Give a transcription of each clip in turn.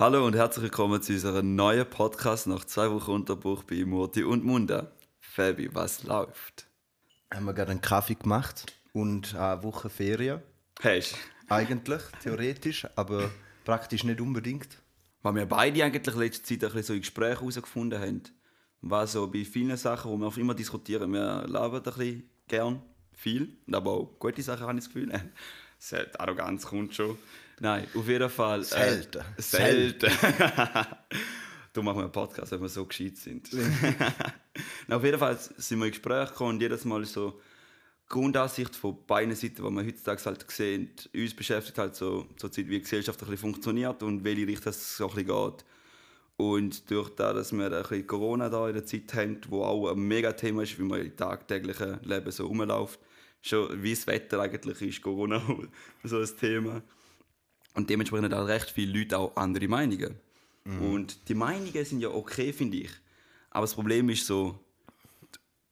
Hallo und herzlich willkommen zu unserem neuen Podcast nach zwei Wochen Unterbruch bei Murti und Munda. Fabi, was läuft? Haben wir gerade einen Kaffee gemacht und eine Woche Ferien. Hast Eigentlich, theoretisch, aber praktisch nicht unbedingt. Weil wir beide eigentlich letzte Zeit ein bisschen so in Gesprächen herausgefunden haben. War so bei vielen Sachen, die wir auch immer diskutieren. Wir labern ein bisschen gern, viel, aber auch gute Sachen habe ich das Gefühl. Arroganz kommt schon. Nein, auf jeden Fall. Selten. Äh, selten. du machen wir einen Podcast, wenn wir so gescheit sind. Na, auf jeden Fall sind wir in Gespräch gekommen und jedes Mal so Grundansicht von beiden Seiten, die wir heutzutage halt sehen, uns beschäftigt halt so, so Zeit, wie die Gesellschaft ein bisschen funktioniert und welche Richtung es so ein bisschen geht. Und durch das, dass wir ein bisschen Corona da in der Zeit haben, wo auch ein mega Thema ist, wie man im tagtäglichen Leben so rumläuft, schon wie das Wetter eigentlich ist, Corona so ein Thema. Und dementsprechend haben recht viele Leute auch andere Meinungen. Mhm. Und die Meinungen sind ja okay, finde ich. Aber das Problem ist so,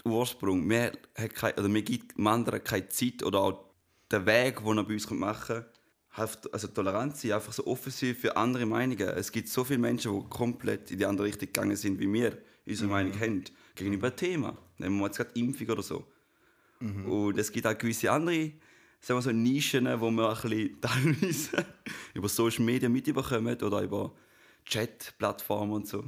der Ursprung. Hat oder wir gibt dem anderen keine Zeit oder auch der Weg, den er bei uns machen kann. Also Toleranz sein, einfach so offen sein für andere Meinungen. Es gibt so viele Menschen, die komplett in die andere Richtung gegangen sind, wie wir unsere mhm. Meinung haben, gegenüber einem Thema. Nehmen wir jetzt gerade Impfung oder so. Mhm. Und es gibt auch gewisse andere sagen wir so Nischen, wo wir ein bisschen teilweise über Social Media mitbekommen oder über Chat-Plattformen und so.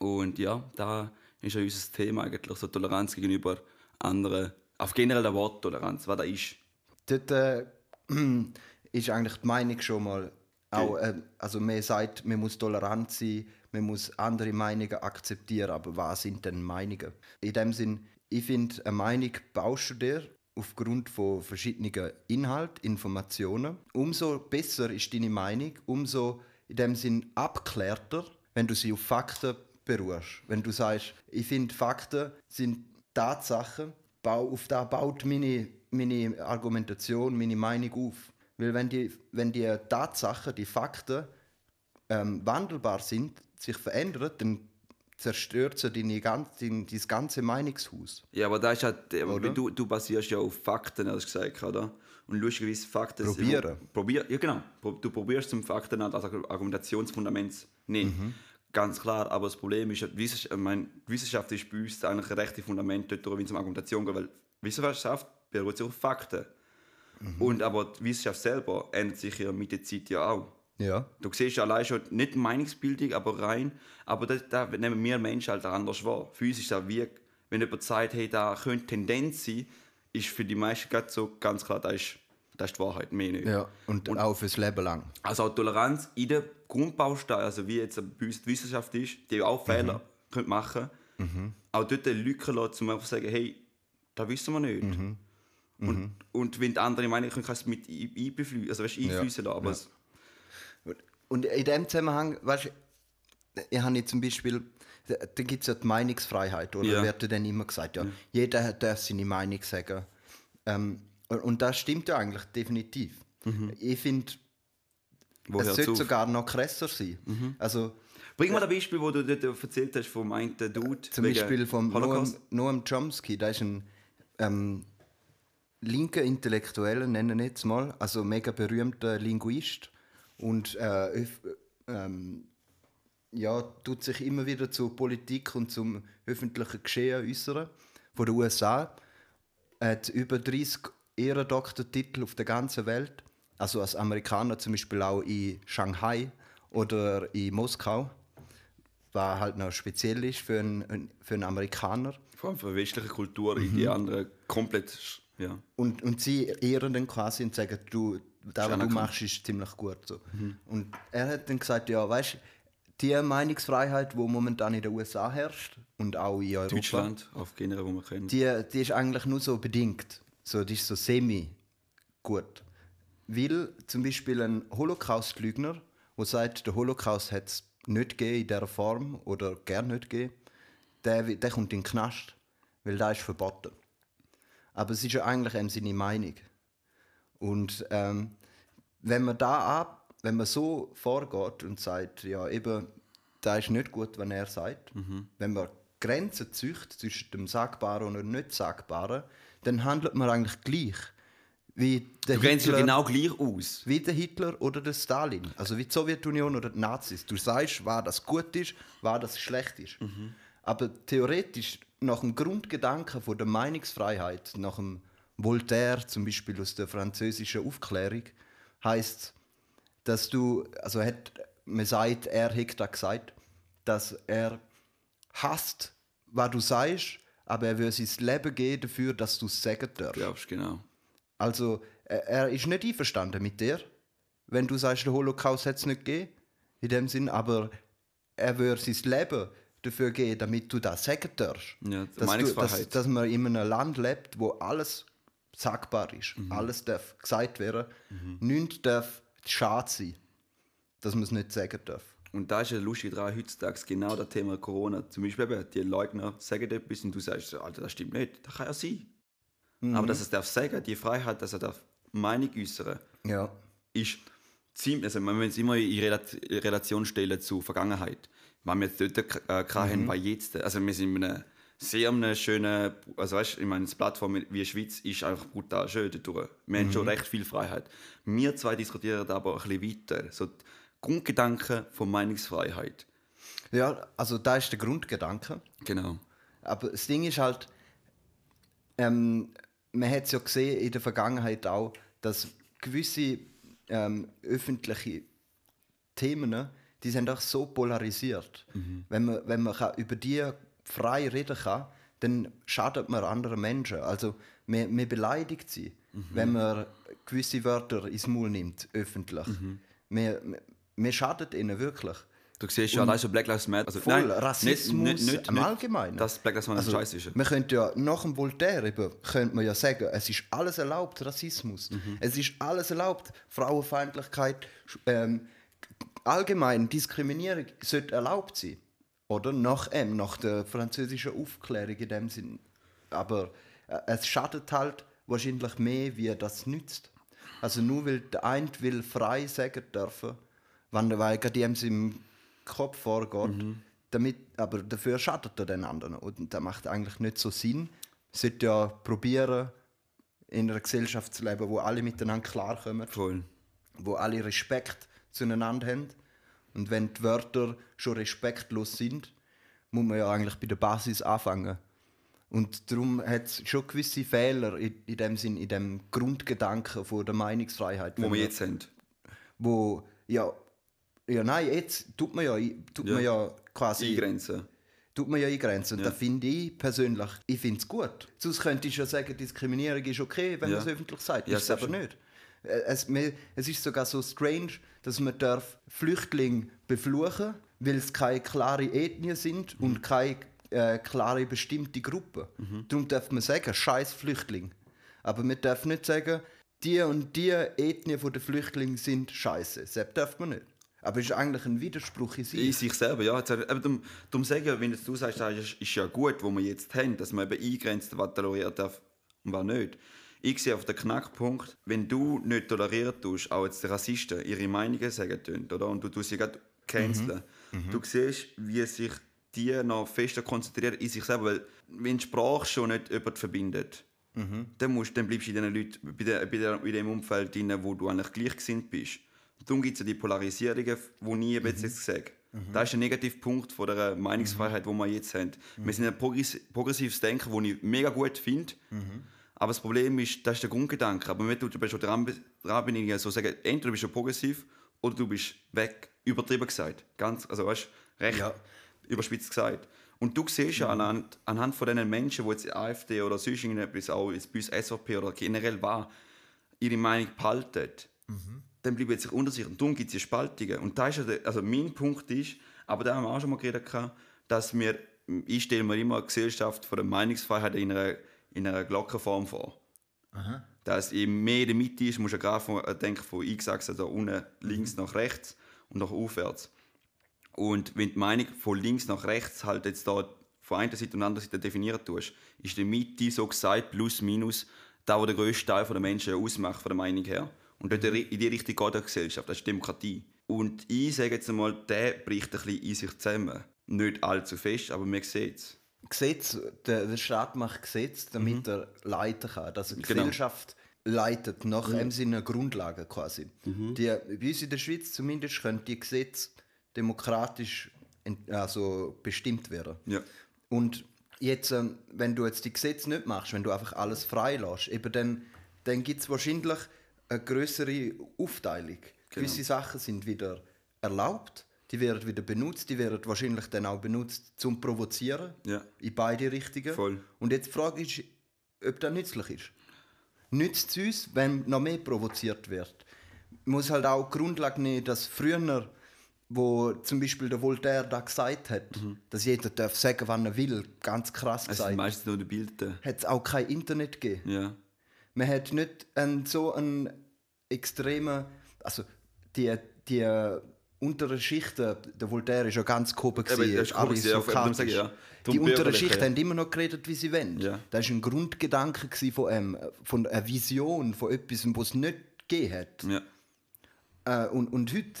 Und ja, da ist ja unser Thema eigentlich so Toleranz gegenüber anderen, auf generell der Worttoleranz, was da ist. Dort äh, ist eigentlich die Meinung schon mal auch, äh, also man sagt, man muss tolerant sein, man muss andere Meinungen akzeptieren, aber was sind denn Meinungen? In dem Sinn, ich finde, eine Meinung baust du dir aufgrund von verschiedenen Inhalten, Informationen. Umso besser ist deine Meinung, umso in dem Sinn abklärter, wenn du sie auf Fakten beruhst. Wenn du sagst, ich finde Fakten sind Tatsachen, auf da baut meine, meine Argumentation, meine Meinung auf. Weil wenn die, wenn die Tatsachen, die Fakten ähm, wandelbar sind, sich verändern, dann zerstört sie deine ganze, dein, ganze Meinungshaus. Ja, aber da ist halt, du, du basierst ja auf Fakten, hast du gesagt, oder? Und lustigerweise Fakten... Probieren. Sind, probier, ja, genau. Du probierst zum Fakten als Argumentationsfundament nicht. Mhm. Ganz klar, aber das Problem ist, Wissenschaft, ich meine, Wissenschaft ist bei uns eigentlich ein rechtes Fundament, dort, wenn es um Argumentation geht, weil Wissenschaft beruht sich auf Fakten. Mhm. Und aber die Wissenschaft selber ändert sich ja mit der Zeit ja auch. Ja. Du siehst allein schon nicht Meinungsbildung, aber rein. Aber da, da nehmen wir Menschen halt anders wahr. Für uns ist das wie, wenn jemand sagt, hey, da könnte Tendenz sein, ist für die meisten gerade so ganz klar, das ist, das ist die Wahrheit, mehr nicht. Ja, und, und auch fürs Leben lang. Also auch Toleranz in der Grundbaustein, also wie jetzt bei uns die Wissenschaft ist, die auch Fehler mhm. können machen mhm. auch dort Lücken lassen, um einfach zu sagen, hey, das wissen wir nicht. Mhm. Und, mhm. und wenn die anderen meinen, können, kannst du mit einfließen, also weißt, einfließen ja. lassen. Aber ja. Und in dem Zusammenhang, weißt du, ich habe zum Beispiel, da, gibt es ja die Meinungsfreiheit, oder ja. wird dann immer gesagt, ja, ja. jeder darf seine Meinung sagen. Ähm, und, und, das stimmt ja eigentlich definitiv. Mhm. Ich finde, es sollte sogar noch krasser sein. Mhm. Also, Bring mal ein Beispiel, wo du dort erzählt hast vom einen Dude. Zum Beispiel von Noam, Noam Chomsky, der ist ein ähm, linker Intellektueller, nennen wir jetzt mal, also mega berühmter Linguist und äh, ähm, ja, tut sich immer wieder zur Politik und zum öffentlichen Geschehen äußern von den USA. Er hat über 30 Ehrendoktortitel auf der ganzen Welt. Also als Amerikaner zum Beispiel auch in Shanghai oder in Moskau. Was halt noch speziell ist für einen, für einen Amerikaner. Vor allem für westliche Kultur mhm. in die andere komplett. Ja. Und, und sie ehren dann quasi und sagen, du, das, was du machst, ist ziemlich gut. So. Mhm. Und er hat dann gesagt, ja, weißt du, die Meinungsfreiheit, die momentan in den USA herrscht und auch in Europa, Deutschland, auf generell, wo man kennt, die, die ist eigentlich nur so bedingt. So, die ist so semi gut. Weil zum Beispiel ein Holocaust-Lügner, der sagt, der Holocaust hat es nicht gegeben in dieser Form oder gern nicht gegeben, der, der kommt in den Knast, weil das ist verboten. Aber es ist ja eigentlich seine Meinung. Und ähm, wenn man da ab, wenn man so vorgeht und sagt, ja eben, da ist nicht gut, wenn er sagt, mhm. wenn man Grenzen züchtet zwischen dem Sagbaren und dem nicht Sagbaren, dann handelt man eigentlich gleich. wie der Du ja Hitler, genau gleich aus. wie der Hitler oder der Stalin, also wie die Sowjetunion oder die Nazis. Du sagst, was das gut ist, was das schlecht ist. Aber theoretisch, nach dem Grundgedanken von der Meinungsfreiheit, nach dem Voltaire zum Beispiel aus der französischen Aufklärung, heißt dass du, also hat, man sagt, er hat da gesagt, dass er hasst, was du sagst, aber er will sein Leben geben dafür, dass du es sagen darfst. Glaubst genau. Also, er, er ist nicht einverstanden mit dir, wenn du sagst, der Holocaust hat es nicht gegeben, in dem Sinn, aber er würde sein Leben dafür geben, damit du das sagen darfst. Ja, dass, du, dass, dass man in einem Land lebt, wo alles sagbar ist, Mhm. alles darf gesagt werden, nichts darf schade sein, dass man es nicht sagen darf. Und da ist ja lustig dran, heutzutage genau das Thema Corona. Zum Beispiel eben, die Leugner sagen etwas und du sagst, Alter, das stimmt nicht. Das kann ja sein. Mhm. Aber dass er es darf sagen, die Freiheit, dass er darf Meinung äußern, Ja. ist ziemlich, also man muss es immer in Relat- in Relation stellen zur Vergangenheit. Was wir jetzt dort äh, gehabt haben, war jetzt. Also wir sind in einem sehr einem schönen, also weißt, ich meine, eine Plattform wie die Schweiz ist einfach brutal schön dadurch. Wir haben schon recht viel Freiheit. Wir zwei diskutieren aber ein bisschen weiter. So Grundgedanken von Meinungsfreiheit. ja, also da ist der Grundgedanke. Genau. Aber das Ding ist halt, ähm, man hat es ja gesehen in der Vergangenheit auch, dass gewisse ähm, öffentliche Themen, ne, die sind auch so polarisiert. Wenn man, wenn man kann über die frei reden kann, dann schadet man anderen Menschen. Also man, man beleidigt sie, wenn man gewisse Wörter ins Maul nimmt, öffentlich. Man, man, man schadet ihnen wirklich. Du siehst ja allein so Black Lives Matter. Also, Voll, nein, Rassismus im Allgemeinen. Dass Black Lives Matter Also, scheiße ist. Man könnte ja nach dem Voltaire eben, könnte man ja sagen, es ist alles erlaubt, Rassismus. Es ist alles erlaubt, Frauenfeindlichkeit, ähm, allgemein Diskriminierung sollte erlaubt sein. Oder? Nach, ähm, nach der französischen Aufklärung in dem Sinn. Aber äh, es schadet halt wahrscheinlich mehr, wie das nützt. Also nur weil der eine will frei sagen dürfen, wenn der weil gerade im Kopf vorgeht, damit, aber dafür schadet er den anderen. Und das macht eigentlich nicht so Sinn. Sollte ja probieren, in einer Gesellschaft zu leben, wo alle miteinander klarkommen Voll. wo alle Respekt zueinander haben. Und wenn die Wörter schon respektlos sind, muss man ja eigentlich bei der Basis anfangen. Und darum hat es schon gewisse Fehler in, in dem Sinn, in dem Grundgedanken von der Meinungsfreiheit. Wo wir jetzt haben. Wo, ja, ja, nein, jetzt tut man ja, tut Ja. Man ja quasi Eingrenzen. Tut man ja eingrenzen. Und Ja. das finde ich persönlich, ich finde es gut. Sonst könnte ich ja sagen, Diskriminierung ist okay, wenn Ja. man es öffentlich sagt. Ja, ist es aber sicher. nicht. Äh, Es, es ist sogar so strange, dass man darf Flüchtlinge befluchen weil es keine klare Ethnie sind Mhm. und keine äh, klare bestimmte Gruppe. Darum darf man sagen, scheiß Flüchtling. Aber man darf nicht sagen, die und die Ethnie der Flüchtlinge sind scheiße. Das darf man nicht. Aber es ist eigentlich ein Widerspruch in sich. In sich selber, ja. Jetzt, eben, darum, darum sagen, wenn du sagst, das ist, ist ja gut, wo wir jetzt haben, dass man eben eingrenzt, was toleriert darf und was nicht. Ich sehe auf den Knackpunkt, wenn du nicht tolerieren tust, auch jetzt die Rassisten ihre Meinungen sagen tun, oder? Und du tust sie gerade canceln. Du siehst, wie sich die noch fester konzentrieren in sich selber, weil wenn die Sprache schon nicht jemand verbindet, dann, musst, dann bleibst du in diesen Leuten, bei, der, bei, der, in dem Umfeld drin, wo du eigentlich gleichgesinnt bist. Darum gibt es ja die Polarisierungen, die ich eben jetzt sage. Das ist der Negativpunkt von der Meinungsfreiheit, die wir jetzt haben. Wir sind ein progress progressives Denken, das ich mega gut finde. Aber das Problem ist, das ist der Grundgedanke. Aber wenn du du schon dran, dran bin, ich so sagen, entweder bist du progressiv oder du bist weg. Übertrieben gesagt. Ganz, also weißt recht Ja. überspitzt gesagt. Und du siehst ja anhand, anhand von diesen Menschen, die jetzt AfD oder sonst irgendetwas, auch jetzt bei uns SVP oder generell war, ihre Meinung behalten, dann bleiben sich sich. Und darum gibt es die Spaltungen. Und da ist ja der, also mein Punkt ist, aber da haben wir auch schon mal geredet, dass wir, ich stelle mir immer eine Gesellschaft von der Meinungsfreiheit in einer, in einer Glockenform vor. Dass je mehr in der Mitte ist, musst du gerade von, äh, denken von X-Achse, da unten links nach rechts und nach aufwärts. Und wenn die Meinung von links nach rechts halt jetzt da von einer Seite und anderen Seite definieren tust, ist die Mitte so gesagt, plus minus, da wo der grösste Teil der Menschen ausmacht, von der Meinung her. Und dort in die Richtung geht die Gesellschaft, das ist Demokratie. Und ich sage jetzt einmal, der bricht ein bisschen in sich zusammen. Nicht allzu fest, aber man sieht es. Gesetz, der, der Staat macht Gesetz, damit er leiten kann. Dass eine Genau. Gesellschaft leitet, nach dem Sinne Grundlagen quasi. Die, bei uns in der Schweiz zumindest können die Gesetze demokratisch also bestimmt werden. Ja. Und jetzt, ähm, wenn du jetzt die Gesetze nicht machst, wenn du einfach alles frei lässt, eben dann, dann gibt es wahrscheinlich eine größere Aufteilung. Gewisse Sachen sind wieder erlaubt, die werden wieder benutzt, die werden wahrscheinlich dann auch benutzt zum Provozieren. Ja. In beide Richtungen. Voll. Und jetzt die Frage ist, ob das nützlich ist. Nützt es uns, wenn noch mehr provoziert wird? Man muss halt auch die Grundlage nehmen, dass früher, wo zum Beispiel der Voltaire da gesagt hat, dass jeder darf sagen, wann er will, ganz krass Mhm. Es sind gesagt, meistens nur die Bilder. hat es auch kein Internet gegeben. Ja. Man hat nicht einen, so einen extremen, also die, die unteren Schichten, der Voltaire ist ja ganz gehoben Eben, gewesen, gewesen, ja. Die unteren Schichten ja. haben immer noch geredet, wie sie wollen. Ja. Das war ein Grundgedanke von, ähm, von einer Vision, von etwas, was es nicht gegeben hat. Ja. Äh, und, und heute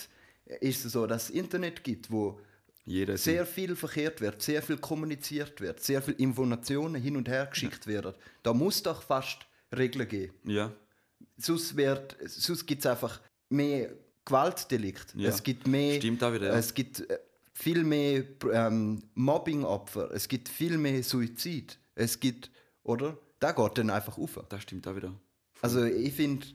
ist es so, dass es Internet gibt, wo Jeder sehr viel verkehrt wird, sehr viel kommuniziert wird, sehr viel Informationen hin und her geschickt werden. Da muss doch fast Regeln geben. Ja. Sonst, wird- sonst gibt es einfach mehr Gewaltdelikt. Ja. Es gibt mehr. Stimmt auch wieder, ja. Es gibt äh, viel mehr ähm, Mobbing-Opfer. Es gibt viel mehr Suizid. Es gibt, oder? Da geht dann einfach auf. Das stimmt auch wieder. Also ich finde,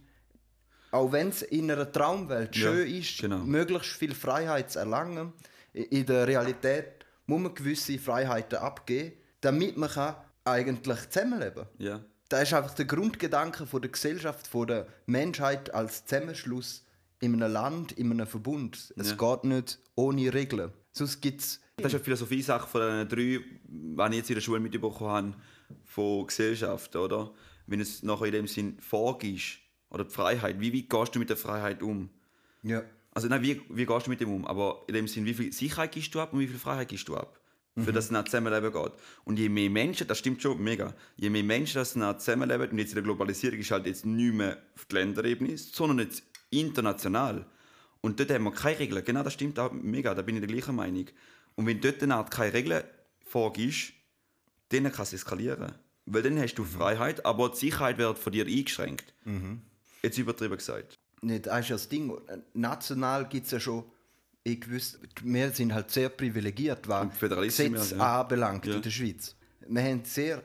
auch wenn es in einer Traumwelt Ja, schön ist, genau. möglichst viel Freiheit zu erlangen, in der Realität muss man gewisse Freiheiten abgeben, damit man kann eigentlich zusammenleben kann. Ja. Das ist einfach der Grundgedanke von der Gesellschaft, von der Menschheit als Zusammenschluss in einem Land, in einem Verbund. Es Ja. geht nicht ohne Regeln. Sonst gibt es Das ist eine Philosophie-Sache von den drei, die ich jetzt in der Schule mitbekommen habe, von Gesellschaft, oder? Wenn es nachher in dem Sinn vorgibst, oder die Freiheit, wie weit gehst du mit der Freiheit um? ja. Also nein, wie, wie gehst du mit dem um? Aber in dem Sinn, wie viel Sicherheit gibst du ab und wie viel Freiheit gibst du ab? Für das es Zusammenleben geht. Und je mehr Menschen, das stimmt schon mega, je mehr Menschen das Zusammenleben, und jetzt in der Globalisierung ist halt jetzt nicht mehr auf die Länderebene, sondern jetzt international. Und dort haben wir keine Regeln. Genau, das stimmt auch mega, da bin ich der gleichen Meinung. Und wenn dort eine Art keine Regeln vorgibst, dann kann es eskalieren. Weil dann hast du Freiheit, aber die Sicherheit wird von dir eingeschränkt. Jetzt übertrieben gesagt. nicht, das ist ja das Ding. National gibt es ja schon, ich wüsste, wir sind halt sehr privilegiert, was Gesetz ja. anbelangt Ja. in der Schweiz. Wir haben sehr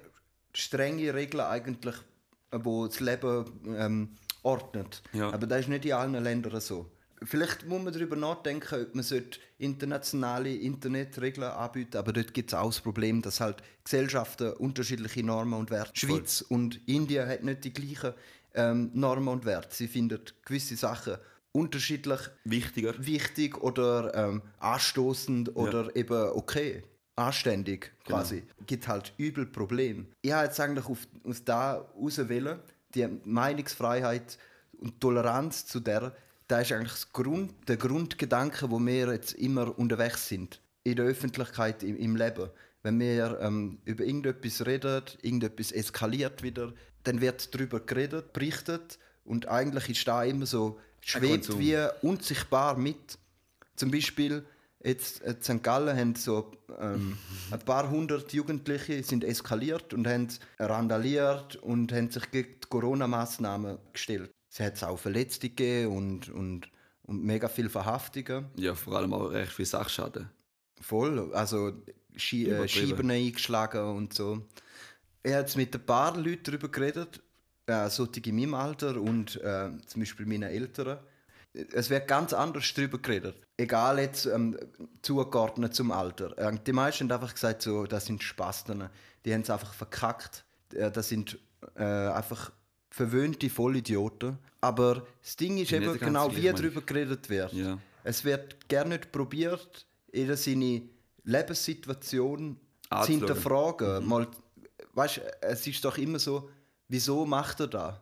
strenge Regeln eigentlich, wo das Leben ähm, ordnet. Ja. Aber das ist nicht in allen Ländern so. Vielleicht muss man darüber nachdenken, ob man sollte internationale Internetregeln anbieten aber dort gibt es auch das Problem, dass halt Gesellschaften unterschiedliche Normen und Werte. Die Schweiz und Indien hat nicht die gleichen ähm, Normen und Werte. Sie finden gewisse Sachen unterschiedlich Wichtiger. wichtig oder ähm, anstoßend oder eben okay. Anständig quasi. Gibt halt übel Problem. Ich habe jetzt eigentlich auf, aus da auswählen, die Meinungsfreiheit und Toleranz zu der, da ist eigentlich das Grund, der Grundgedanke, wo wir jetzt immer unterwegs sind. In der Öffentlichkeit, im, im Leben. Wenn wir ähm, über irgendetwas reden, irgendetwas eskaliert wieder, dann wird darüber geredet, berichtet und eigentlich ist da immer so, schwebt wie unsichtbar mit. Zum Beispiel jetzt in St. Gallen haben so ähm, ein paar hundert Jugendliche sind eskaliert und haben randaliert und haben sich gegen die Corona-Massnahmen gestellt. Es hat auch Verletzte gegeben und, und, und mega viele Verhaftungen. Ja, vor allem auch recht viel Sachschaden. Voll, also Schi äh. Scheiben eingeschlagen und so. Habe jetzt mit ein paar Leuten darüber geredet, äh, solche in meinem Alter und äh, zum Beispiel meinen Eltern. Es wird ganz anders darüber geredet. Egal jetzt ähm, zugeordnet zum Alter. Äh, die meisten haben einfach gesagt, so, das sind Spasten. Die haben es einfach verkackt. Äh, das sind äh, einfach verwöhnte Vollidioten. Aber das Ding ist eben genau, wie darüber geredet wird. Ja. Es wird gerne nicht probiert, jeder seine Lebenssituation zu hinterfragen. Mal, weißt, es ist doch immer so, wieso macht er das?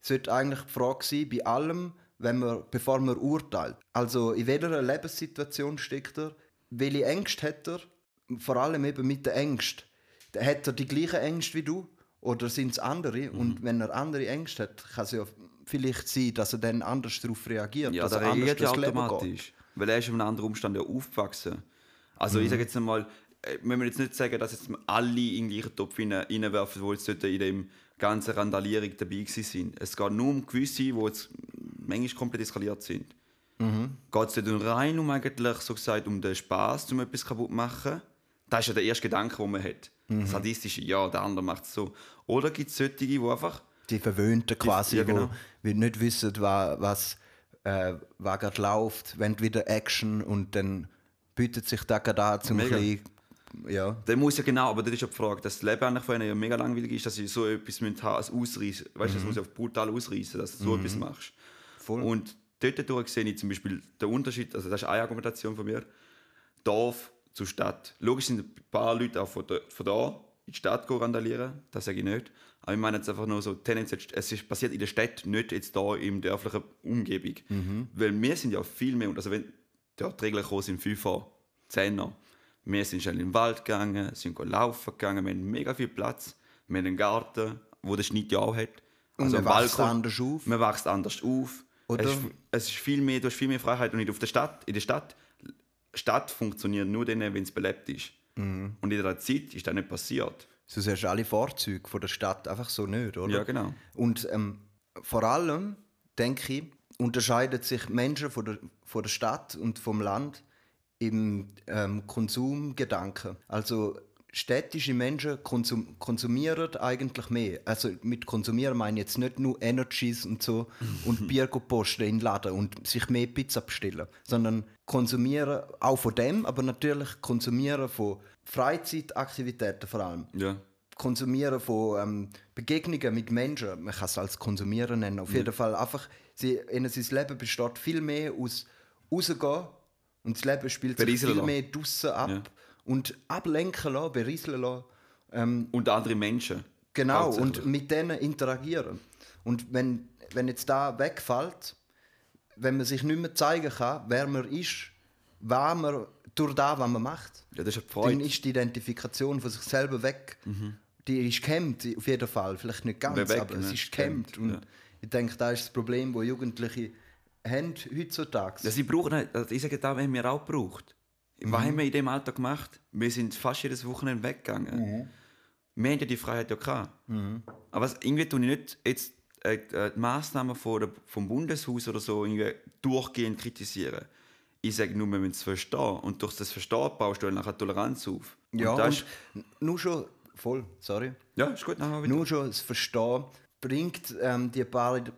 Es sollte eigentlich die Frage sein, bei allem, wenn man, bevor man urteilt. Also in welcher Lebenssituation steckt er? Welche Ängste hat er? Vor allem eben mit den Ängsten. Hat er die gleichen Ängste wie du? Oder sind es andere? Mhm. Und wenn er andere Ängste hat, kann es ja vielleicht sein, dass er dann anders darauf reagiert. Ja, dass da er anders reagiert ja automatisch. Weil er ist in einem anderen Umstand ja aufgewachsen. Also Mhm. ich sage jetzt einmal, äh, wir müssen jetzt nicht sagen, dass jetzt alle in den gleichen Topf rein- reinwerfen, die jetzt dort in dem ganzen Randalierung dabei sind. Es geht nur um gewisse, die jetzt manchmal komplett eskaliert sind. Mhm. Geht es dann rein um eigentlich so gesagt um den Spaß, um etwas kaputt zu machen? Das ist ja der erste Gedanke, den man hat. Mhm. Sadistische, ja, der andere macht es so. Oder gibt es solche, die einfach... Die Verwöhnten quasi, die, ja, genau. die nicht wissen, was, äh, was gerade läuft, wenn wieder Action und dann bietet sich da gerade an, zum Mega. Ja. Der muss ja genau, aber das ist ja die Frage, dass das Leben eigentlich für einen ja mega langweilig ist, dass sie so etwas haben als Ausreißen. Weißt du, mhm. das muss ja brutal ausreißen, dass du so mhm. etwas machst. Voll. Und dort sehe ich zum Beispiel den Unterschied, also das ist eine Argumentation von mir, Dorf zu Stadt. Logisch sind ein paar Leute auch von, da, von da in die Stadt randalieren, das sage ich nicht. Aber ich meine jetzt einfach nur so, tendenziell, es ist passiert in der Stadt, nicht jetzt da in dörflichen Umgebung. Mhm. Weil wir sind ja viel mehr, also wenn dort die Regeln gekommen sind, 5 vor 10 wir sind schnell in den Wald gegangen, sind laufen gegangen, wir haben mega viel Platz. Wir haben einen Garten, wo der Schnitt ja auch hat. Also und man wächst anders auf. Man wächst anders auf. Oder? Es, ist, es ist viel mehr, du hast viel mehr Freiheit und nicht auf der Stadt. In der Stadt, Stadt funktioniert nur dann, wenn es belebt ist. Mhm. Und in dieser Zeit ist das nicht passiert. So hast du alle Vorzüge von der Stadt einfach so nicht, oder? Ja, genau. Und ähm, vor allem, denke ich, unterscheiden sich Menschen von der, von der Stadt und vom Land im ähm, Konsumgedanken. Also städtische Menschen konsum konsumieren eigentlich mehr. Also mit konsumieren meine ich jetzt nicht nur Energies und so und Bier posten in den Laden und sich mehr Pizza bestellen, sondern konsumieren auch von dem, aber natürlich konsumieren von Freizeitaktivitäten vor allem. Ja. Konsumieren von ähm, Begegnungen mit Menschen, man kann es als Konsumieren nennen. Auf jeden Fall einfach, sie, ihnen sein Leben besteht viel mehr aus rausgehen und das Leben spielt sich viel mehr draussen ab ja. und ablenken lassen, berieseln lassen. Ähm, und andere Menschen. Genau, und mit denen interagieren. Und wenn, wenn jetzt da wegfällt, wenn man sich nicht mehr zeigen kann, wer man ist, was man durch das, was man macht, ja, das ist dann ist die Identifikation von sich selber weg. Mhm. Die ist gehemmt, auf jeden Fall. Vielleicht nicht ganz, weg, aber ne? es ist gehemmt. Und ja. ich denke, da ist das Problem, wo Jugendliche haben heutzutage. Ja, sie brauchen, also ich sage, da haben wir auch gebraucht. Mhm. Was haben wir in dem Alter gemacht? Wir sind fast jedes Wochenende weggegangen. Mhm. Wir haben ja die Freiheit ja gehabt. Mhm. Aber irgendwie tue ich nicht jetzt äh, äh, die Massnahmen von vom Bundeshaus oder so irgendwie durchgehend kritisieren. Ich sage nur, wir müssen es verstehen. Und durch das Verstehen baust du nachher Toleranz auf. Ja, und, das und nur schon, voll, sorry. Ja, ist gut. Nur schon das Verstehen bringt ähm, die,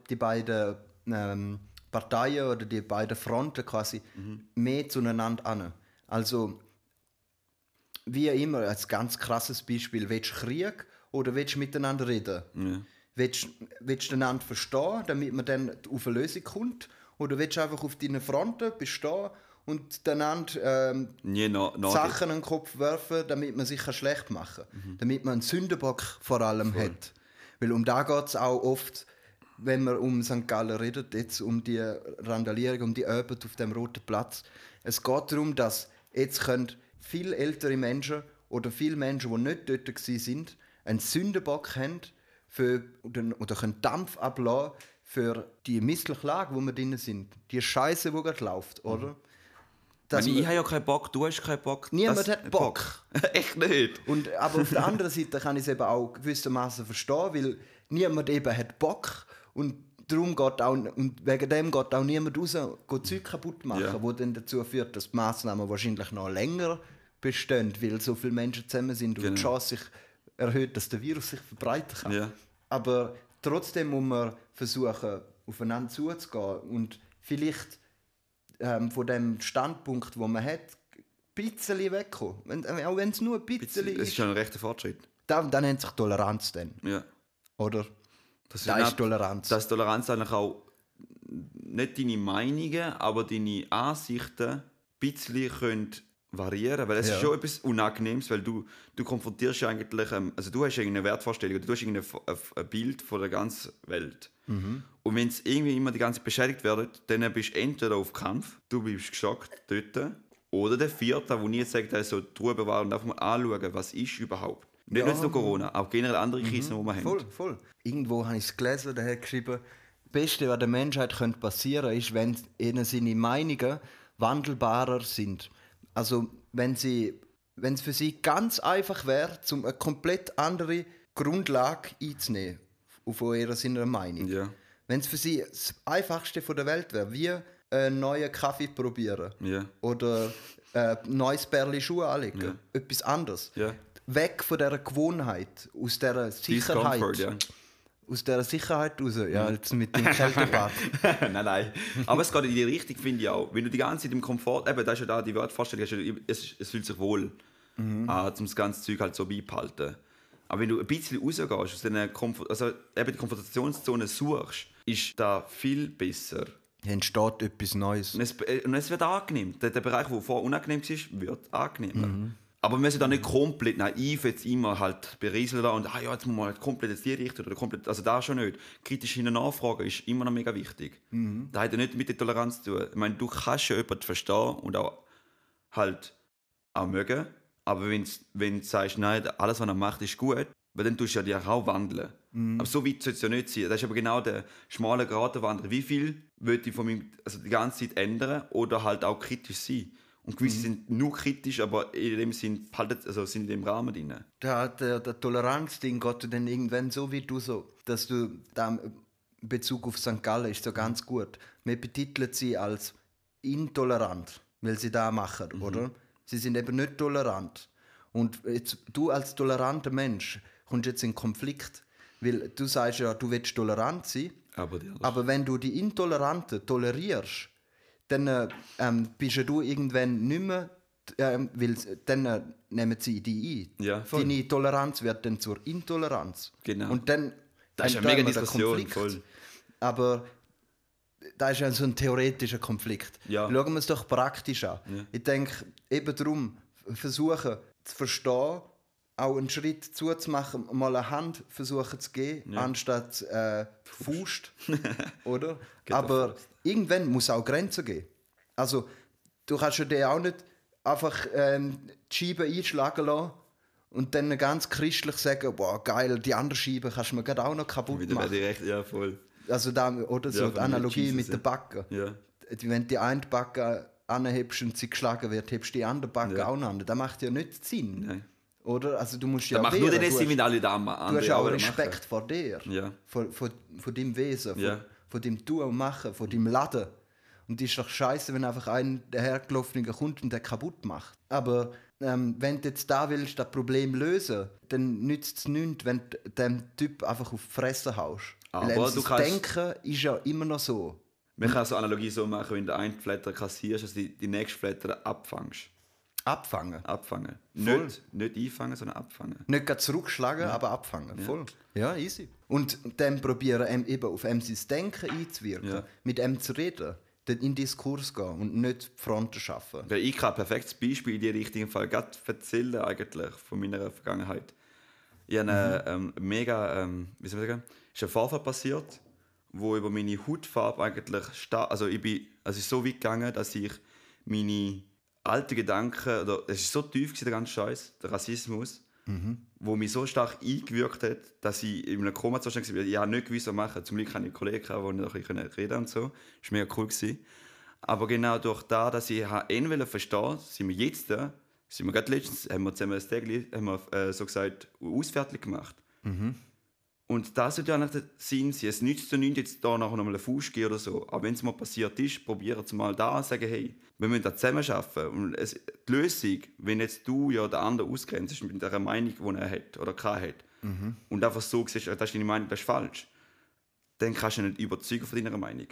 die beiden ähm, Parteien oder die beiden Fronten quasi mhm. mehr zueinander an. Also, wie immer, als ganz krasses Beispiel, willst du Krieg oder willst du miteinander reden? Ja. Willst, willst du einander verstehen, damit man dann auf eine Lösung kommt? Oder willst du einfach auf deinen Fronten bestehen und einander ähm, nee, no, no, Sachen in den Kopf werfen, damit man sich schlecht machen kann? Mhm. Damit man einen Sündenbock vor allem Voll. hat. Weil um da geht es auch oft wenn man um St. Gallen redet, jetzt um die Randalierung, um die Arbeit auf dem roten Platz. Es geht darum, dass jetzt können viele ältere Menschen oder viele Menschen, die nicht dort sind, einen Sündenbock haben für, oder, oder können Dampf ablassen für die missliche Lage, wo wir drin sind. Die Scheiße, die gerade läuft, oder? Mhm. Dass ich, ich habe ja keinen Bock, du hast keinen Bock. Niemand hat Bock. Bock. Echt nicht. Und, aber auf der anderen Seite kann ich es eben auch gewissermaßen verstehen, weil niemand eben hat Bock und darum geht auch, und wegen dem geht auch niemand raus, geht Zeug kaputt machen, ja. wo dann dazu führt, dass die Massnahmen wahrscheinlich noch länger bestehen, weil so viele Menschen zusammen sind und genau. die Chance sich erhöht, dass der Virus sich verbreiten kann. Ja. Aber trotzdem muss man versuchen, aufeinander zuzugehen und vielleicht ähm, von dem Standpunkt, wo man hat, ein bisschen wegkommen. Wenn, auch wenn es nur ein bisschen ist. Das ist schon ein rechter Fortschritt. Dann, dann nennt sich Toleranz dann. Ja. Oder? Das da ist Toleranz. Dass Toleranz eigentlich auch nicht deine Meinungen, aber deine Ansichten ein bisschen können variieren weil es ja. ist schon etwas Unangenehmes, weil du, du konfrontierst ja eigentlich, ähm, also du hast irgendeine Wertvorstellung, du hast ein Bild von der ganzen Welt. Mhm. Und wenn es irgendwie immer die ganze Zeit beschädigt wird, dann bist du entweder auf Kampf, du bist geschockt dort, oder der vierte, wo nie jetzt sagt, also Ruhe bewahren und einfach mal anschauen, was ist überhaupt. Nicht ja. nur Corona, auch generell andere mhm. Krisen, die wir voll, haben. Voll, Irgendwo habe ich es gelesen, der hat geschrieben, das Beste, was der Menschheit könnte passieren könnte, ist, wenn ihnen seine Meinungen wandelbarer sind. Also wenn sie wenn es für sie ganz einfach wäre, um eine komplett andere Grundlage einzunehmen. auf ihrer seiner Meinung. Ja. Wenn es für sie das Einfachste von der Welt wäre, wie einen neuen Kaffee probieren Ja. oder äh, ein neues Bärli Schuhe anlegen, Ja. etwas anderes. Ja. Weg von dieser Gewohnheit, aus dieser Sicherheit. Discomfort, ja. Aus dieser Sicherheit raus. Ja, jetzt mit dem Kältebad. nein, nein. Aber es geht in die Richtung, finde ich auch. Wenn du die ganze Zeit im Komfort, eben, das ist ja da die Wortvorstellung, es, es fühlt sich wohl, Mhm. äh, um das ganze Zeug halt so beibehalten. Aber wenn du ein bisschen rausgehst, aus dieser Komfort also eben die Komfortationszone suchst, ist da viel besser. Hier entsteht etwas Neues. Und es, äh, und es wird angenehm. Der, der Bereich, der vorher unangenehm war, wird angenehmer. Mhm. Aber wir müssen da nicht komplett naiv jetzt immer halt berieseln da und ah ja, jetzt muss man halt komplett jetzt die Richtung oder komplett, also da schon nicht. Kritisch hin nachfragen ist immer noch mega wichtig. Mhm. Das hat ja nicht mit der Toleranz zu tun. Ich meine, du kannst ja jemanden verstehen und auch halt auch mögen, aber wenn wenn du sagst, nein, alles, was er macht, ist gut, weil dann tust du ja dich auch wandeln. Mhm. Aber so weit soll es ja nicht sein. Das ist aber genau der schmale Grad der Wanderung. Wie viel will ich von meinem, also die ganze Zeit ändern oder halt auch kritisch sein? Und gewisse Mhm. sind nur kritisch, aber in dem Sinn also sind im Rahmen drin. Der, der, der Toleranzding geht dann irgendwann so wie du so, dass du da in Bezug auf St. Gallen ist so ganz gut. Wir betiteln sie als intolerant, weil sie da machen, oder? Sie sind eben nicht tolerant. Und jetzt, du als toleranter Mensch kommst jetzt in Konflikt, weil du sagst ja, du willst tolerant sein, Aber aber wenn du die Intoleranten tolerierst, dann äh, ähm, bist ja du irgendwann nicht mehr, ähm, weil dann äh, nehmen sie die ein. Ja, voll. Deine Toleranz wird dann zur Intoleranz. Genau. Und dann Das ist eine entsteht mega Diskussion, voll. Aber da ist ja so ein theoretischer Konflikt. Ja. Schauen wir es doch praktisch an. Ich denke, eben darum versuchen zu verstehen, auch einen Schritt zuzumachen, mal eine Hand versuchen zu geben, anstatt äh, Faust. oder? Aber irgendwann muss auch Grenzen geben. Also, du kannst ja dir auch nicht einfach ähm, die Scheibe einschlagen lassen und dann ganz christlich sagen, boah, geil, die andere Scheibe kannst du mir gerade auch noch kaputt Wieder machen. recht, ja voll. Also da, oder so Ja, die Analogie Jesus, mit ja. der Backe. Ja. Wenn du die eine Backe anhebst und sie geschlagen wird, hebst du die andere Backe Ja. auch noch an. Das macht ja nicht Sinn. Nein. Oder? Also du musst ja Das macht nur den hast, wenn alle da machen. du hast auch machen. Respekt vor dir. Ja. Vor, vor, vor deinem Wesen, Ja. vor, vor deinem Tun und Machen, vor deinem Laden. Und es ist doch scheiße, wenn einfach ein dahergelaufener kommt und den kaputt macht. Aber ähm, wenn du jetzt da willst, das Problem lösen, dann nützt es nichts, wenn du dem Typ einfach auf die Fresse haust. Aber du das kannst- Denken ist ja immer noch so. Man kann so eine Analogie so machen, wenn du einen Flatter kassierst, dass du die, die nächste Flatter abfängst. Abfangen. Abfangen. Voll. Nicht, nicht einfangen, sondern abfangen. Nicht gerade zurückschlagen, aber abfangen. Voll. Ja, easy. Und dann probieren, eben auf ihm sein Denken einzuwirken, Ja. mit ihm zu reden, dann in den Diskurs gehen und nicht die Fronten schaffen. Weil ich kann ein perfektes Beispiel in die richtigen Fall gerade erzählen eigentlich von meiner Vergangenheit. Ich habe einen, ähm, mega, ähm, wie soll man sagen, ist ein Vorfall passiert, wo über meine Hautfarbe eigentlich stark, also ich bin, also es ist so weit gegangen, dass ich meine alten Gedanken, oder es ist so tief gewesen, der ganze Scheiß, der Rassismus, wo mich so stark eingewirkt hat, dass ich in einem Koma-Zustand war. Ich habe nicht gewusst, was machen. Zum Glück hatte ich einen Kollegen, der noch ein bisschen reden und so. Das war mega cool. Gewesen. Aber genau durch das, dass ich wollte verstehen sind wir jetzt da, sind wir gerade letztens, haben wir zusammen ein Tag, haben wir, äh, so gesagt, ausfertig gemacht. Und das sollte ja nicht der Sinn sein. Es nützt ja nichts, jetzt da nachher nochmal einen Fuß gehen oder so. Aber wenn es mal passiert ist, probieren es mal da und sagen, hey, wir müssen da zusammen arbeiten. Und es, die Lösung, wenn jetzt du ja den anderen ausgrenzt mit der Meinung, die er hat oder keine hat, und einfach so siehst, das ist deine Meinung, das ist falsch, dann kannst du ihn nicht überzeugen von deiner Meinung.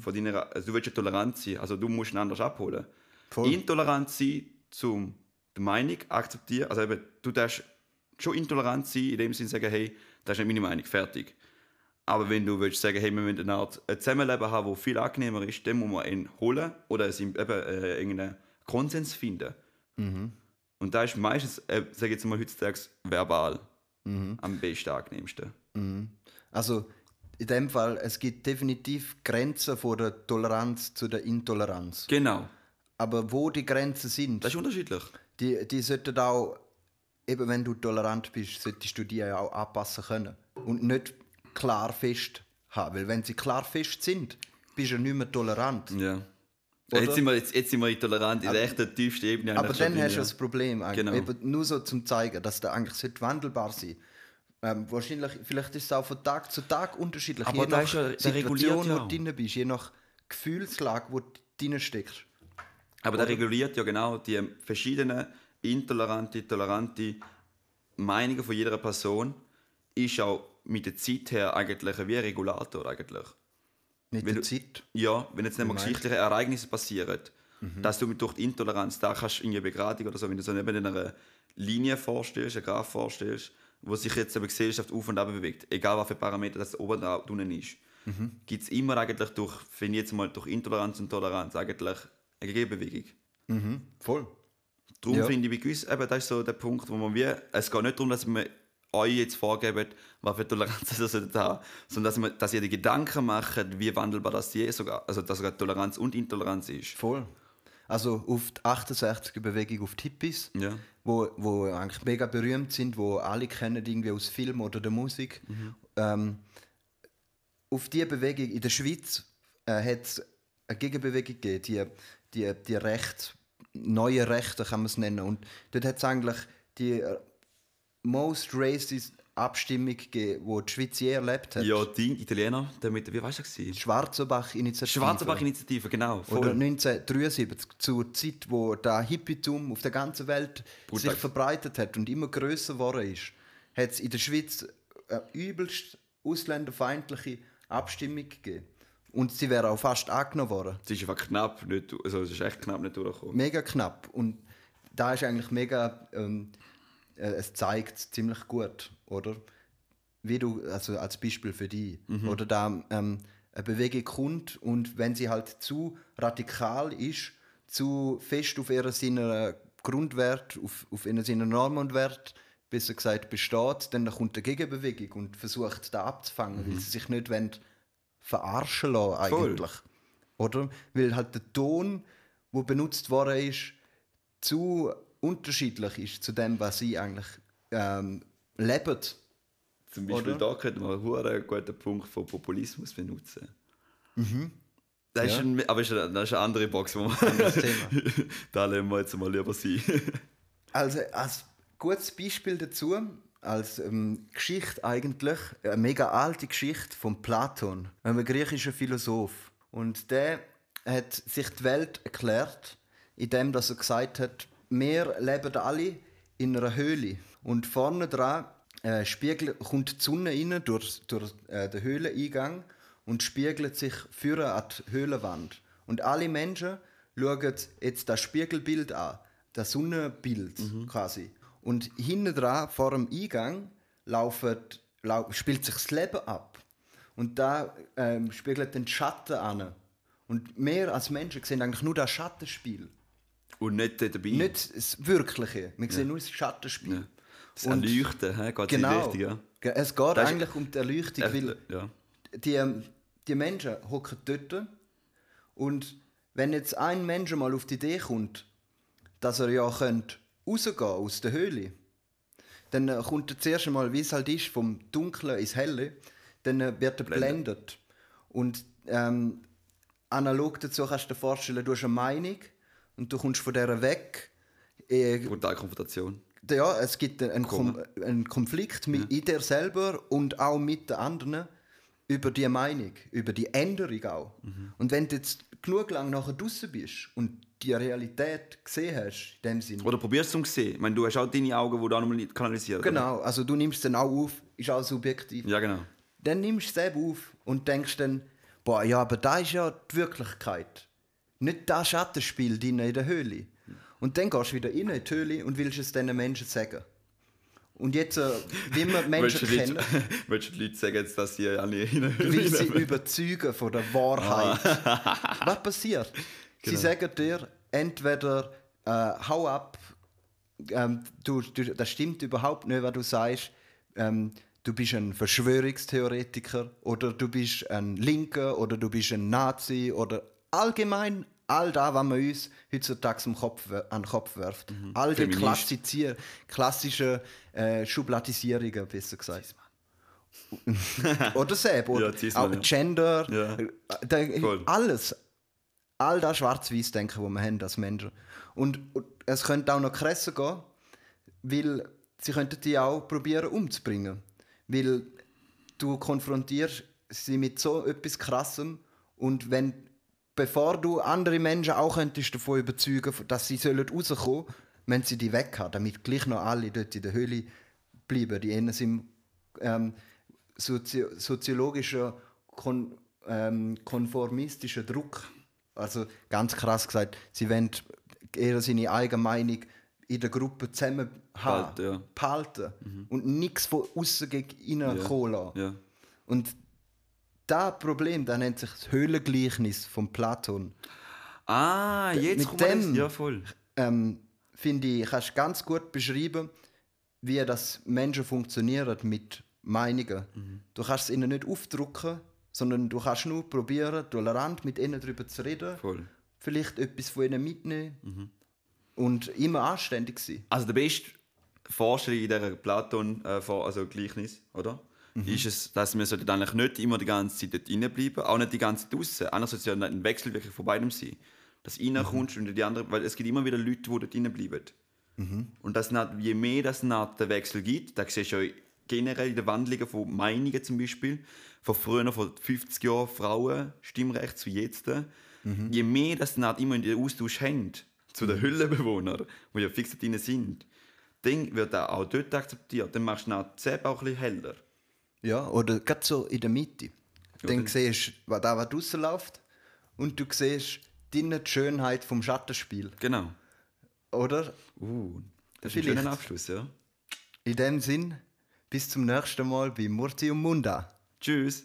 Von deiner, also du willst ja tolerant sein, also du musst ihn anders abholen. Voll. Intolerant sein zum die Meinung akzeptieren, also eben, du darfst schon intolerant sein, in dem Sinne sagen, hey, das ist nicht meine Meinung, fertig. Aber wenn du willst sagen, hey, wir müssen eine Art ein Zusammenleben haben, das viel angenehmer ist, dann muss man ihn holen oder es eben äh, irgendeinen Konsens finden. Und da ist meistens, äh, sage ich jetzt mal heutzutage, verbal am besten angenehmsten. Also in dem Fall, es gibt definitiv Grenzen von der Toleranz zu der Intoleranz. Genau, Aber wo die Grenzen sind, das ist unterschiedlich. die, die sollten auch, eben wenn du tolerant bist, solltest du die ja auch anpassen können. Und nicht klar fest haben. Weil wenn sie klar fest sind, bist du nicht mehr tolerant. Ja. Oder? Jetzt sind, wir, jetzt, jetzt sind wir intolerant in der echten tiefsten Ebene. Aber dann hast du das Problem eigentlich. Genau. Eben nur so zum zeigen, dass der eigentlich sollte wandelbar sein Ähm, wahrscheinlich, vielleicht ist es auch von Tag zu Tag unterschiedlich. Aber je da nach ist ja- der Situation, reguliert wo ja du drin bist, je nach Gefühlslage, wo du drin steckst. Aber der reguliert ja genau die verschiedenen intolerante, tolerante Meinungen von jeder Person. Ist auch mit der Zeit her eigentlich wie ein Regulator eigentlich. Mit Wenn der du- Zeit. Ja, wenn jetzt nicht mal geschichtliche Ereignisse passieren, dass du mit durch die Intoleranz da kannst irgendwie begradigen oder so, wenn du so neben einer Linie vorstellst, einen Graph vorstellst, wo sich jetzt eine Gesellschaft auf und ab bewegt, egal was für Parameter das oben da unten ist, gibt es immer eigentlich durch, wenn jetzt mal durch Intoleranz und Toleranz eigentlich eine Gegenbewegung. Voll. Darum Ja. finde ich bei uns, eben, das ist so der Punkt, wo man wie, es geht nicht darum, dass wir euch jetzt vorgeben, was für Toleranz solltet haben, sondern dass, wir, dass ihr die Gedanken macht, wie wandelbar das je sogar, also dass sogar Toleranz und Intoleranz ist. Voll. Also auf die 68er Bewegung auf die Hippies, Ja. wo, wo eigentlich mega berühmt sind, wo alle kennen irgendwie aus Film oder der Musik. Ähm, auf diese Bewegung in der Schweiz äh, hat es eine Gegenbewegung gegeben, die, die, die Recht, neue Rechte kann man es nennen. Und dort hat es eigentlich die äh, most racist Abstimmung gegeben, die die Schweiz je erlebt hat. Ja, die Italiener, der mit, wie weißt du das? Schwarzenbach-Initiative. Schwarzenbach-Initiative, genau. Voll. Oder 1973, zur Zeit, wo der Hippietum auf der ganzen Welt Brutal. sich verbreitet hat und immer größer geworden ist, hat es in der Schweiz eine übelst ausländerfeindliche Abstimmung gegeben. Und sie wäre auch fast angenommen worden. Es ist einfach knapp nicht, also es ist echt knapp nicht durchgekommen. Mega knapp. Und da ist eigentlich mega, ähm, äh, es zeigt ziemlich gut, oder? Wie du, also als Beispiel für die, oder da ähm, eine Bewegung kommt und wenn sie halt zu radikal ist, zu fest auf ihren seiner Grundwert, auf, auf ihren seiner Normen und Wert, besser gesagt, besteht, dann kommt eine Gegenbewegung und versucht, da abzufangen, weil sie sich nicht wollen verarschen lassen, Voll. eigentlich. Oder? Weil halt der Ton, der benutzt worden ist, zu unterschiedlich ist zu dem, was sie eigentlich ähm, leben. Zum Beispiel Oder? da könnte man einen guten Punkt von Populismus benutzen. Das ist Ja. ein, aber ist eine, das ist eine andere Box, wo man da lassen wir jetzt mal lieber sein. Also als gutes Beispiel dazu, als ähm, Geschichte eigentlich, eine mega alte Geschichte von Platon, einem griechischen Philosoph. Und der hat sich die Welt erklärt, indem dass er gesagt hat, wir leben alle in einer Höhle. Und vorne dran äh, spiegelt, kommt die Sonne rein durch, durch äh, den Höhleneingang und spiegelt sich führen an die Höhlenwand. Und alle Menschen schauen jetzt das Spiegelbild an, das Sonnenbild quasi. Und hinten dran, vor dem Eingang, laufen, lau spielt sich das Leben ab. Und da ähm, spiegelt den Schatten an. Und wir als Menschen sehen eigentlich nur das Schattenspiel. Und nicht dabei. Nicht das Wirkliche. Wir sehen nur das Schattenspiel. Ja. Das Und- Erleuchten, he? geht Genau. Richtung, ja. Es geht Das eigentlich um die Erleuchtung, Echt, weil ja. die, ähm, die Menschen hocken dort und wenn jetzt ein Mensch mal auf die Idee kommt, dass er ja könnte rausgehen aus der Höhle, dann äh, kommt er zuerst einmal, wie es halt ist, vom Dunklen ins Helle, dann äh, wird er Blendet. Und ähm, analog dazu kannst du dir vorstellen, du hast eine Meinung und du kommst von der weg. Äh, Brutale Konfrontation. ja, es gibt einen, Kom einen Konflikt mit in dir selber und auch mit den anderen über die Meinung, über die Änderung auch. Und wenn du jetzt genug lang nachher draußen bist und die Realität gesehen hast, in dem Sinne. Oder probierst du es zu sehen. Ich meine, du hast auch deine Augen, die du auch nochmal kanalisierst. oder? Genau, also du nimmst es dann auch auf, ist auch subjektiv. Ja, genau. Dann nimmst du es selber auf und denkst dann, boah, ja, aber da ist ja die Wirklichkeit. Nicht das Schattenspiel in der Höhle. Und dann gehst du wieder rein in die Höhle und willst es diesen Menschen sagen. Und jetzt, äh, wie wir Menschen kennen, Leute, willst du die Leute sagen, jetzt, dass sie alle rein... du willst sie überzeugen von der Wahrheit. Was passiert? Sie Genau. sagen dir entweder äh, hau ab, ähm, du, du, das stimmt überhaupt nicht, was du sagst. Ähm, du bist ein Verschwörungstheoretiker oder du bist ein Linker oder du bist ein Nazi oder allgemein all das, was man uns heutzutage am Kopf, an den Kopf wirft. All die klassizier klassischen äh, Schubladisierungen, besser gesagt. oder Seb, oder Ja, auch ja. Gender, Ja. äh, da, Voll. alles. All das Schwarz-Weiß-Denken, das wir haben als Menschen. Und, und es könnte auch noch krasser gehen, weil sie könnten die auch probieren umzubringen. Weil du konfrontierst sie mit so etwas Krassem und wenn, bevor du andere Menschen auch könntest davon überzeugen, dass sie sollen rauskommen, müssen sie die weg haben, damit gleich noch alle dort in der Höhle bleiben. Die einen sind ähm, sozi soziologischer kon ähm, konformistischer Druck. Also ganz krass gesagt, sie wollen eher seine eigene Meinung in der Gruppe zusammen haben, Behalten, ja. behalten und nichts von außen gegen innen Ja. kommen lassen. Ja. Und das Problem, das nennt sich das Höhlengleichnis von Platon. Ah, jetzt mit kommt dem- Ja, voll. Ähm, finde ich, kannst ganz gut beschreiben, wie das Menschen funktionieren mit Meinungen. Mhm. Du kannst es ihnen nicht aufdrucken, sondern du kannst nur probieren, tolerant mit ihnen darüber zu reden, voll. vielleicht etwas von ihnen mitnehmen Mhm. und immer anständig sein. Also der beste Vorstellung in dieser Platon, äh, also Gleichnis, oder? Ist es, dass wir sollten eigentlich nicht immer die ganze Zeit dort drinnen bleiben, auch nicht die ganze Zeit draußen. Anders sollte es ja ein Wechsel wirklich von beidem sein. Dass du reinkommst und die anderen, weil es gibt immer wieder Leute, die dort drinnen bleiben. Und das, je mehr das den Wechsel gibt, da siehst du ja generell in den Wandlungen von Meinungen zum Beispiel, von früher, von 50 Jahren Frauen, Stimmrecht zu jetzt, je mehr das immer in den Austausch haben zu den Hüllenbewohnern, die ja fix drin sind, dann wird er auch dort akzeptiert. Dann machst du nach Zeb auch ein bisschen heller. Ja, oder gerade so in der Mitte. dann dann- siehst du, was da was läuft und du siehst drinnen die Schönheit vom Schattenspiel. Genau. Oder? Uh, das ist ein schöner Abschluss, ja. In dem Sinn, bis zum nächsten Mal bei Murti und Munda. Tschüss.